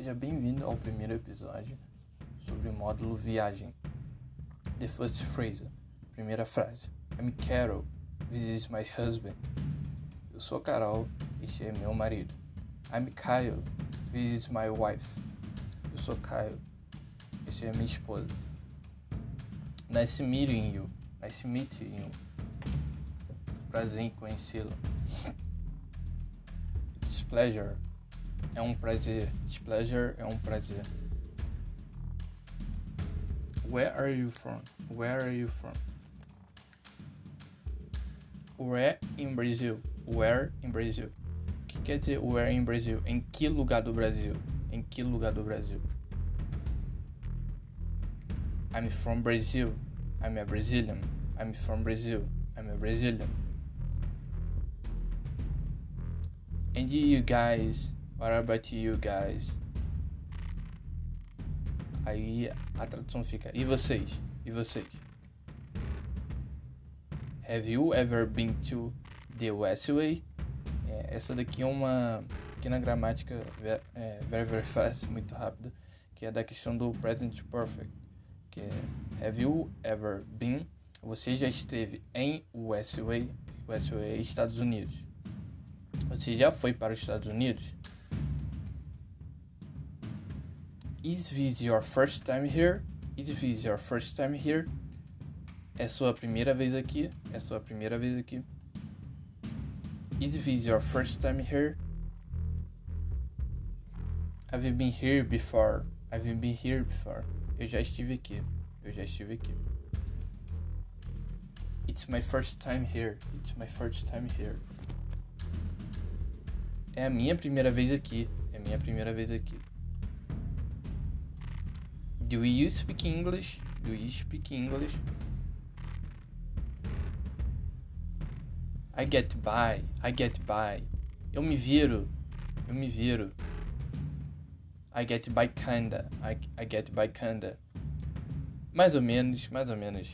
Seja bem-vindo ao primeiro episódio sobre o módulo Viagem. The first phrase, primeira frase. I'm Carol, this is my husband. Eu sou Carol, este é meu marido. I'm Kyle, this is my wife. Eu sou Kyle, este é minha esposa. Nice meeting you, nice meeting you. Prazer em conhecê-lo. It's pleasure. É um prazer. It's pleasure é um prazer. Where are you from? Where are you from? Where in Brazil? Where in Brazil? O que quer dizer where in Brazil? Em que lugar do Brasil? Em que lugar do Brasil? I'm from Brazil. I'm a Brazilian. I'm from Brazil. I'm a Brazilian. And you guys, what about you guys? Aí a tradução fica: E vocês? E vocês? Have you ever been to the Westway? É, essa daqui é uma pequena gramática é, very very fast, muito rápida, que é da questão do present perfect, que é Have you ever been? Você já esteve em Westway? Westway, Estados Unidos. Você já foi para os Estados Unidos? Is this your first time here? Is this your first time here? É sua primeira vez aqui? É sua primeira vez aqui? Is this your first time here? Have you been here before? Have you been here before? Eu já estive aqui. Eu já estive aqui. It's my first time here. It's my first time here. É a minha primeira vez aqui. É a minha primeira vez aqui. Do you speak English? Do you speak English? I get by. I get by. Eu me viro. Eu me viro. I get by kinda. I, I get by kinda. Mais ou menos, mais ou menos.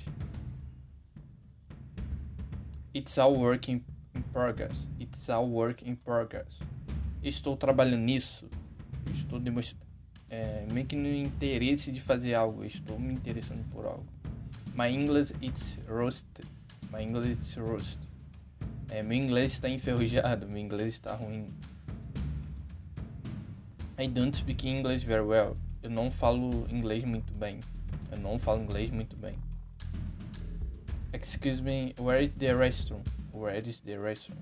It's all work in, in progress. It's all work in progress. Estou trabalhando nisso. Estou demonstrando é, meio que no interesse de fazer algo. Estou me interessando por algo. My English it's rusted. My English it's rusted. É, meu inglês está enferrujado. Meu inglês está ruim. I don't speak English very well. Eu não falo inglês muito bem. Eu não falo inglês muito bem. Excuse me, where is the restroom? Where is the restroom?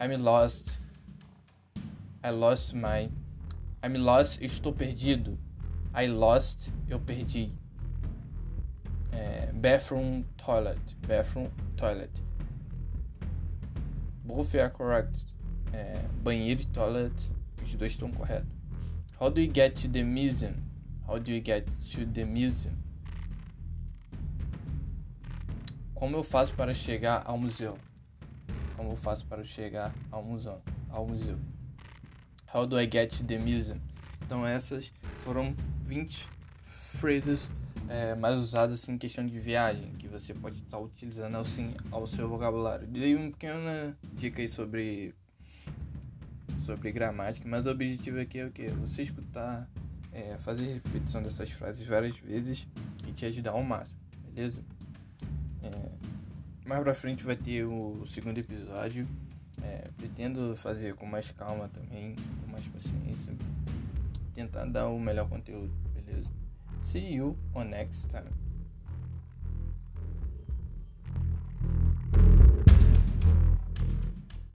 I'm lost. I lost my I'm lost, estou perdido. I lost, eu perdi. É, bathroom, toilet. Bathroom, toilet. Both are correct. É, banheiro e toilet, os dois estão corretos. How do you get to the museum? How do you get to the museum? Como eu faço para chegar ao museu? Como eu faço para chegar ao museu? Ao museu. How do I get the museum? Então essas foram 20 phrases é, mais usadas assim, em questão de viagem, que você pode estar utilizando assim ao seu vocabulário. Dei uma pequena dica aí sobre, sobre gramática, mas o objetivo aqui é o que? Você escutar, é, fazer repetição dessas frases várias vezes e te ajudar ao máximo, beleza? É, mais pra frente vai ter o segundo episódio. É, pretendo fazer com mais calma também, com mais paciência, tentar dar o melhor conteúdo, beleza? See you on next time.